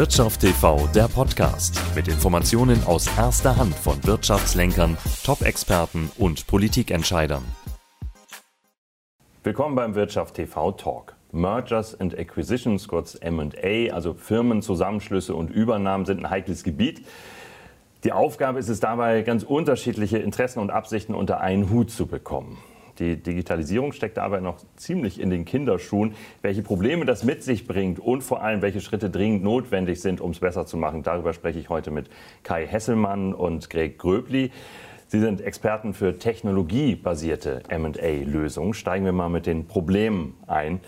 Wirtschaft TV, der Podcast mit Informationen aus erster Hand von Wirtschaftslenkern, Top-Experten und Politikentscheidern. Willkommen beim Wirtschaft TV Talk. Mergers and Acquisitions, kurz M&A, also Firmenzusammenschlüsse und Übernahmen sind ein heikles Gebiet. Die Aufgabe ist es dabei, ganz unterschiedliche Interessen und Absichten unter einen Hut zu bekommen. Die Digitalisierung steckt dabei noch ziemlich in den Kinderschuhen. Welche Probleme das mit sich bringt und vor allem, welche Schritte dringend notwendig sind, um es besser zu machen, darüber spreche ich heute mit Kai Hesselmann und Greg Gröbli. Sie sind Experten für technologiebasierte MA-Lösungen. Steigen wir mal mit den Problemen ein.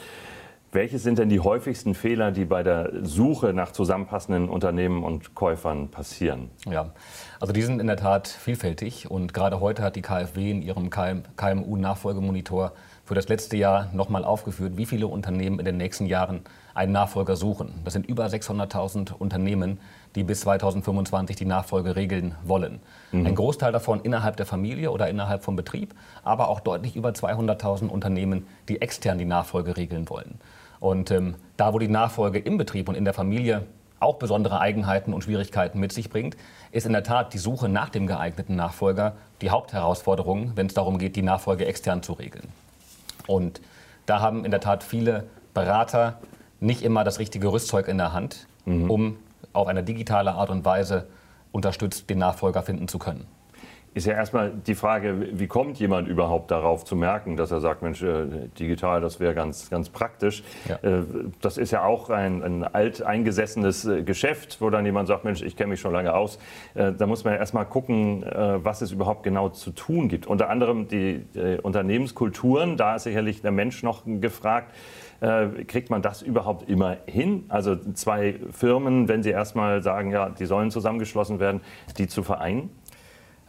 Welche sind denn die häufigsten Fehler, die bei der Suche nach zusammenpassenden Unternehmen und Käufern passieren? Ja, also die sind in der Tat vielfältig und gerade heute hat die KfW in ihrem KMU-Nachfolgemonitor für das letzte Jahr nochmal aufgeführt, wie viele Unternehmen in den nächsten Jahren einen Nachfolger suchen. Das sind über 600.000 Unternehmen, die bis 2025 die Nachfolge regeln wollen. Mhm. Ein Großteil davon innerhalb der Familie oder innerhalb vom Betrieb, aber auch deutlich über 200.000 Unternehmen, die extern die Nachfolge regeln wollen. Und ähm, da, wo die Nachfolge im Betrieb und in der Familie auch besondere Eigenheiten und Schwierigkeiten mit sich bringt, ist in der Tat die Suche nach dem geeigneten Nachfolger die Hauptherausforderung, wenn es darum geht, die Nachfolge extern zu regeln. Und da haben in der Tat viele Berater nicht immer das richtige Rüstzeug in der Hand, mhm. um auf eine digitale Art und Weise unterstützt den Nachfolger finden zu können ist ja erstmal die Frage, wie kommt jemand überhaupt darauf zu merken, dass er sagt, Mensch, äh, digital, das wäre ganz, ganz praktisch. Ja. Äh, das ist ja auch ein, ein alteingesessenes äh, Geschäft, wo dann jemand sagt, Mensch, ich kenne mich schon lange aus. Da muss man ja erstmal gucken, was es überhaupt genau zu tun gibt. Unter anderem die Unternehmenskulturen, da ist sicherlich der Mensch noch gefragt. kriegt man das überhaupt immer hin? Also zwei Firmen, wenn sie erstmal sagen, ja, die sollen zusammengeschlossen werden, die zu vereinen?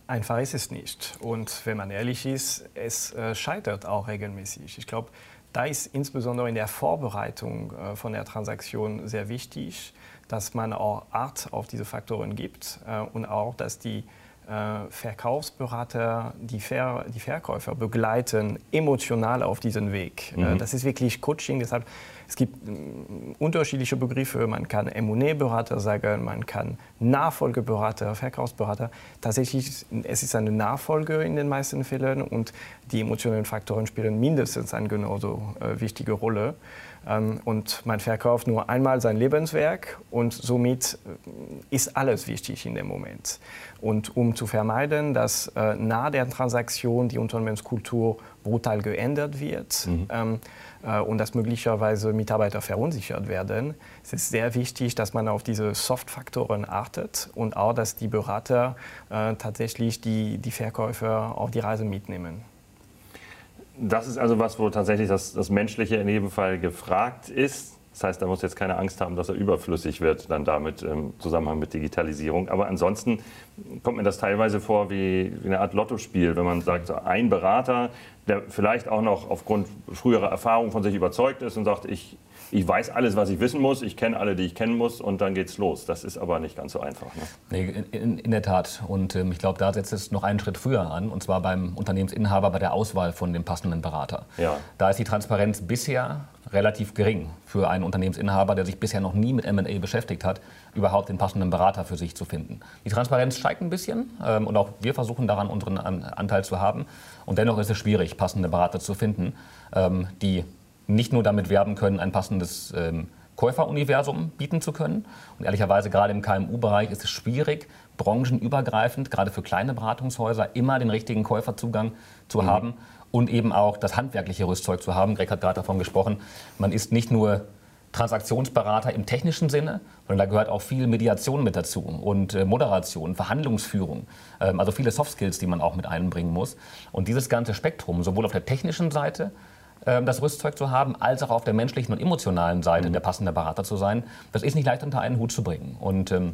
Einfach ist es nicht. Und wenn man ehrlich ist, es äh, scheitert auch regelmäßig. Ich glaube, da ist insbesondere in der Vorbereitung äh, von der Transaktion sehr wichtig, dass man auch Art auf diese Faktoren gibt äh, und auch, dass die Verkaufsberater die, Ver die, Verkäufer begleiten emotional auf diesen Weg. Äh, mhm. Das ist wirklich Coaching. Deshalb es gibt mm, unterschiedliche Begriffe. Man kann M&A-Berater sagen, man kann Nachfolgeberater, Verkaufsberater. Tatsächlich, es ist eine Nachfolge in den meisten Fällen und die emotionalen Faktoren spielen mindestens eine genauso äh, wichtige Rolle. Ähm, und man verkauft nur einmal sein Lebenswerk und somit äh, ist alles wichtig in dem Moment. Und um zu vermeiden, dass äh, nach der Transaktion die Unternehmenskultur brutal geändert wird mhm. ähm, äh, und dass möglicherweise Mitarbeiter verunsichert werden, ist es sehr wichtig, dass man auf diese Soft-Faktoren achtet und auch, dass die Berater äh, tatsächlich die, die Verkäufer auf die Reise mitnehmen. Das ist also was, wo tatsächlich das, das Menschliche in jedem Fall gefragt ist. Das heißt, da muss jetzt keine Angst haben, dass er überflüssig wird, dann damit im Zusammenhang mit Digitalisierung. Aber ansonsten kommt mir das teilweise vor wie, wie eine Art Lottospiel, wenn man sagt, ein Berater, der vielleicht auch noch aufgrund früherer Erfahrung von sich überzeugt ist und sagt, ich, ich weiß alles, was ich wissen muss, ich kenne alle, die ich kennen muss und dann geht's los. Das ist aber nicht ganz so einfach. Ne? Nee, in, in, der Tat. Und ähm, ich glaube, da setzt es noch einen Schritt früher an, und zwar beim Unternehmensinhaber bei der Auswahl von dem passenden Berater. Ja. Da ist die Transparenz bisher relativ gering für einen Unternehmensinhaber, der sich bisher noch nie mit M&A beschäftigt hat, überhaupt den passenden Berater für sich zu finden. Die Transparenz steigt ein bisschen ähm, und auch wir versuchen daran unseren Anteil zu haben. Und dennoch ist es schwierig, passende Berater zu finden, ähm, die nicht nur damit werben können, ein passendes ähm, Käuferuniversum bieten zu können. Und ehrlicherweise gerade im KMU-Bereich ist es schwierig, branchenübergreifend, gerade für kleine Beratungshäuser, immer den richtigen Käuferzugang zu mhm. haben und eben auch das handwerkliche Rüstzeug zu haben. Greg hat gerade davon gesprochen, man ist nicht nur Transaktionsberater im technischen Sinne, sondern da gehört auch viel Mediation mit dazu und äh, Moderation, Verhandlungsführung, ähm, also viele Soft Skills, die man auch mit einbringen muss. Und dieses ganze Spektrum, sowohl auf der technischen Seite, ähm, das Rüstzeug zu haben, als auch auf der menschlichen und emotionalen Seite mhm. der passende Berater zu sein, das ist nicht leicht unter einen Hut zu bringen. Und ähm,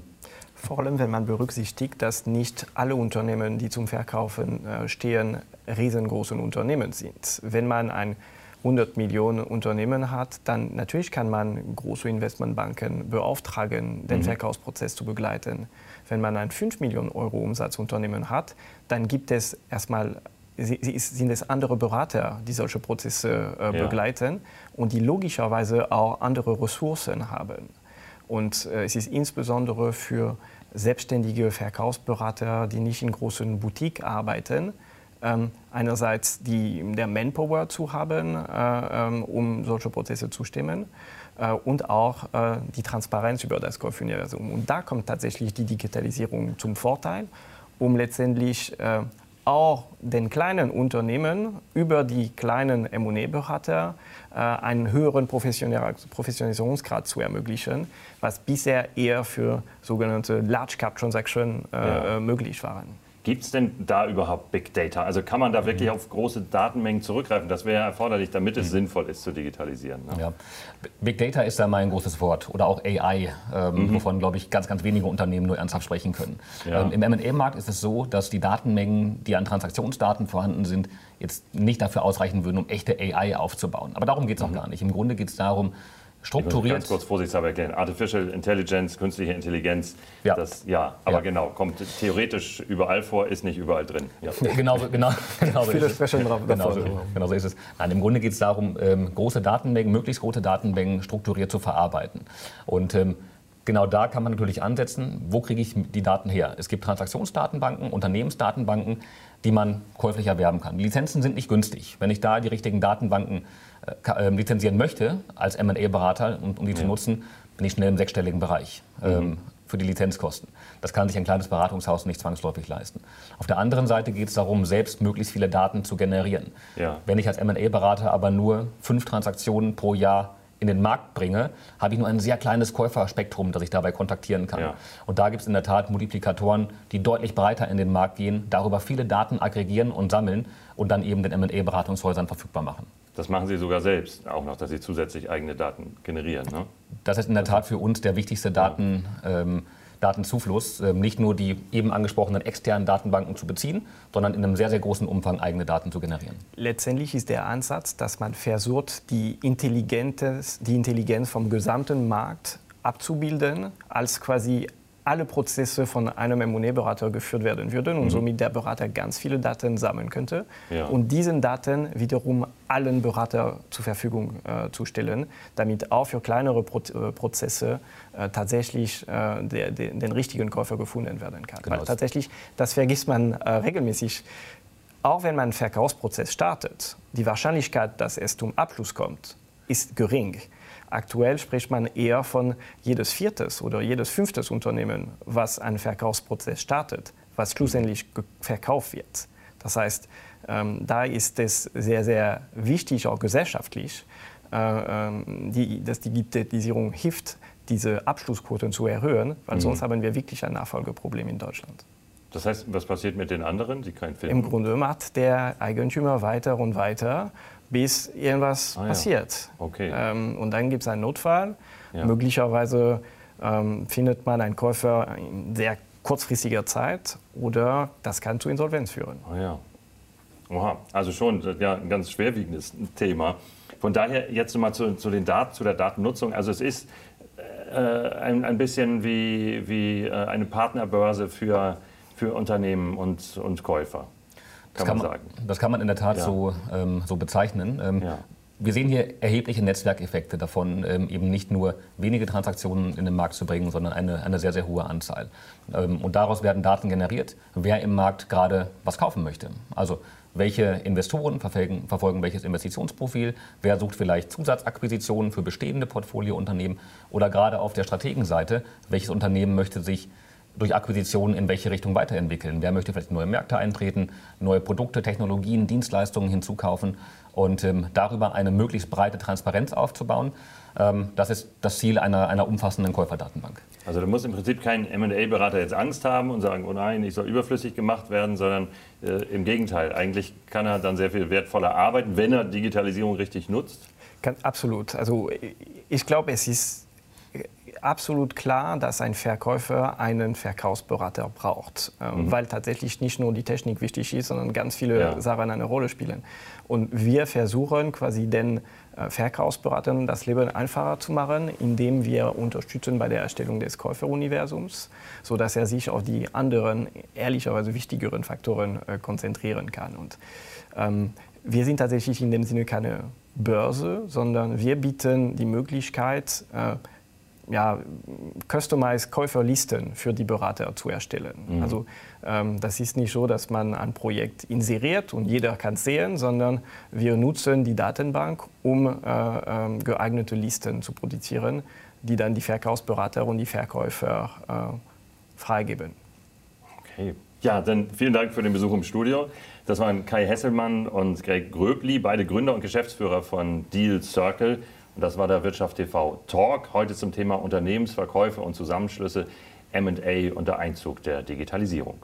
vor allem, wenn man berücksichtigt, dass nicht alle Unternehmen, die zum Verkaufen äh, stehen, riesengroße Unternehmen sind. Wenn man ein 100 Millionen Unternehmen hat, dann natürlich kann man große Investmentbanken beauftragen, den mhm. Verkaufsprozess zu begleiten. Wenn man ein 5 Millionen Euro Umsatzunternehmen hat, dann gibt es erstmal sind es andere Berater, die solche Prozesse äh, begleiten ja. und die logischerweise auch andere Ressourcen haben. Und äh, es ist insbesondere für selbstständige Verkaufsberater, die nicht in großen Boutiques arbeiten, einerseits die, der Manpower zu haben, äh, ähm, um solche Prozesse zu stemmen äh, und auch äh, die Transparenz über das Kaufuniversum. Und da kommt tatsächlich die Digitalisierung zum Vorteil, um letztendlich auch den kleinen Unternehmen über die kleinen M&A-Berater äh, einen höheren Professionalisierungsgrad zu ermöglichen, was bisher eher für sogenannte Large-Cap-Transactions ja. möglich waren. Gibt es denn da überhaupt Big Data? Also kann man da wirklich mhm. auf große Datenmengen zurückgreifen? Das wäre erforderlich, damit es mhm. sinnvoll ist zu digitalisieren. Ne? Ja. Big Data ist da mal ein großes Wort. Oder auch AI, ähm, mhm. wovon, glaube ich, ganz, ganz wenige Unternehmen nur ernsthaft sprechen können. Ja. Ähm, Im M&A-Markt ist es so, dass die Datenmengen, die an Transaktionsdaten vorhanden sind, jetzt nicht dafür ausreichen würden, um echte AI aufzubauen. Aber darum geht es auch mhm. gar nicht. Im Grunde geht es darum, strukturiert. Ganz kurz vorsichtshalber erklären. Artificial Intelligence, künstliche Intelligenz, ja, das, ja aber ja. genau, kommt theoretisch überall vor, ist nicht überall drin. Ja. Genau, genau, genau so Viele sprechen drauf genau, so, genau so ist es. Nein, Im Grunde geht es darum, ähm, große Datenmengen, möglichst große Datenmengen strukturiert zu verarbeiten. Und ähm, genau da kann man natürlich ansetzen, wo kriege ich die Daten her? Es gibt Transaktionsdatenbanken, Unternehmensdatenbanken, die man käuflich erwerben kann. Die Lizenzen sind nicht günstig. Wenn ich da die richtigen Datenbanken äh, ähm, lizenzieren möchte als M&A-Berater und um die ja. zu nutzen, bin ich schnell im sechsstelligen Bereich ähm, mhm. für die Lizenzkosten. Das kann sich ein kleines Beratungshaus nicht zwangsläufig leisten. Auf der anderen Seite geht es darum, selbst möglichst viele Daten zu generieren. Ja. Wenn ich als M&A-Berater aber nur fünf Transaktionen pro Jahr in den Markt bringe, habe ich nur ein sehr kleines Käuferspektrum, das ich dabei kontaktieren kann. Ja. Und da gibt es in der Tat Multiplikatoren, die deutlich breiter in den Markt gehen, darüber viele Daten aggregieren und sammeln und dann eben den M&A-Beratungshäusern verfügbar machen. Das machen Sie sogar selbst, auch noch, dass Sie zusätzlich eigene Daten generieren. Ne? Das ist in der Tat für uns der wichtigste Daten, ähm, Datenzufluss, ähm, nicht nur die eben angesprochenen externen Datenbanken zu beziehen, sondern in einem sehr, sehr großen Umfang eigene Daten zu generieren. Letztendlich ist der Ansatz, dass man versucht, die Intelligenz, die Intelligenz vom gesamten Markt abzubilden, als quasi alle Prozesse von einem M&A-Berater geführt werden würden und mhm. somit der Berater ganz viele Daten sammeln könnte ja. und diesen Daten wiederum allen Berater zur Verfügung äh, zu stellen, damit auch für kleinere Pro äh, Prozesse äh, tatsächlich äh, der, der, den richtigen Käufer gefunden werden kann. Genau. Weil tatsächlich, das vergisst man äh, regelmäßig, auch wenn man einen Verkaufsprozess startet, die Wahrscheinlichkeit, dass es zum Abschluss kommt, ist gering. Aktuell spricht man eher von jedes viertes oder jedes fünftes Unternehmen, was einen Verkaufsprozess startet, was schlussendlich verkauft wird. Das heißt, ähm, da ist es sehr, sehr wichtig, auch gesellschaftlich, äh, ähm, die, dass die Digitalisierung hilft, diese Abschlussquoten zu erhöhen, weil mhm. sonst haben wir wirklich ein Nachfolgeproblem in Deutschland. Das heißt, was passiert mit den anderen, die keinen Film Im Grunde macht der Eigentümer weiter und weiter bis irgendwas ah, passiert. Ja. Okay. Ähm, und dann gibt es einen Notfall. Ja. Möglicherweise ähm, findet man einen Käufer in sehr kurzfristiger Zeit oder das kann zu Insolvenz führen. Ah, ja. Oha, also schon ja, ein ganz schwerwiegendes Thema. Von daher jetzt nochmal zu, zu, den Dat zu der Datennutzung. Also es ist äh, ein, ein bisschen wie, wie äh, eine Partnerbörse für, für Unternehmen und, und Käufer kann, kann man sagen. Das kann man in der Tat ja. so, ähm, so bezeichnen. Ähm, ja. Wir sehen hier erhebliche Netzwerkeffekte davon, ähm, eben nicht nur wenige Transaktionen in den Markt zu bringen, sondern eine, eine sehr, sehr hohe Anzahl. Ähm, und daraus werden Daten generiert, wer im Markt gerade was kaufen möchte. Also welche Investoren verfolgen, verfolgen, welches Investitionsprofil, wer sucht vielleicht Zusatzakquisitionen für bestehende Portfoliounternehmen oder gerade auf der Strategenseite, welches Unternehmen möchte sich durch Akquisitionen in welche Richtung weiterentwickeln. Wer möchte vielleicht neue Märkte eintreten, neue Produkte, Technologien, Dienstleistungen hinzukaufen und ähm, darüber eine möglichst breite Transparenz aufzubauen. Ähm, das ist das Ziel einer, einer umfassenden Käuferdatenbank. Also da muss im Prinzip kein M&A-Berater jetzt Angst haben und sagen, oh nein, ich soll überflüssig gemacht werden, sondern äh, im Gegenteil. Eigentlich kann er dann sehr viel wertvoller arbeiten, wenn er Digitalisierung richtig nutzt. Kann, absolut. Also ich glaube, es ist absolut klar, dass ein Verkäufer einen Verkaufsberater braucht, äh, mhm. weil tatsächlich nicht nur die Technik wichtig ist, sondern ganz viele ja. Sachen eine Rolle spielen. Und wir versuchen quasi den äh, Verkaufsberatern das Leben einfacher zu machen, indem wir unterstützen bei der Erstellung des Käuferuniversums, sodass er sich auf die anderen, ehrlicherweise wichtigeren Faktoren äh, konzentrieren kann. Und ähm, wir sind tatsächlich in dem Sinne keine Börse, sondern wir bieten die Möglichkeit, äh, ja, customized Käuferlisten für die Berater zu erstellen. Mhm. Also ähm, das ist nicht so, dass man ein Projekt inseriert und jeder kann sehen, sondern wir nutzen die Datenbank, um äh, äh, geeignete Listen zu produzieren, die dann die Verkaufsberater und die Verkäufer äh, freigeben. Okay. Ja, dann vielen Dank für den Besuch im Studio. Das waren Kai Hesselmann und Greg Gröbli, beide Gründer und Geschäftsführer von Deal Circle. Das war der Wirtschaft TV Talk. Heute zum Thema Unternehmensverkäufe und Zusammenschlüsse, MA und der Einzug der Digitalisierung.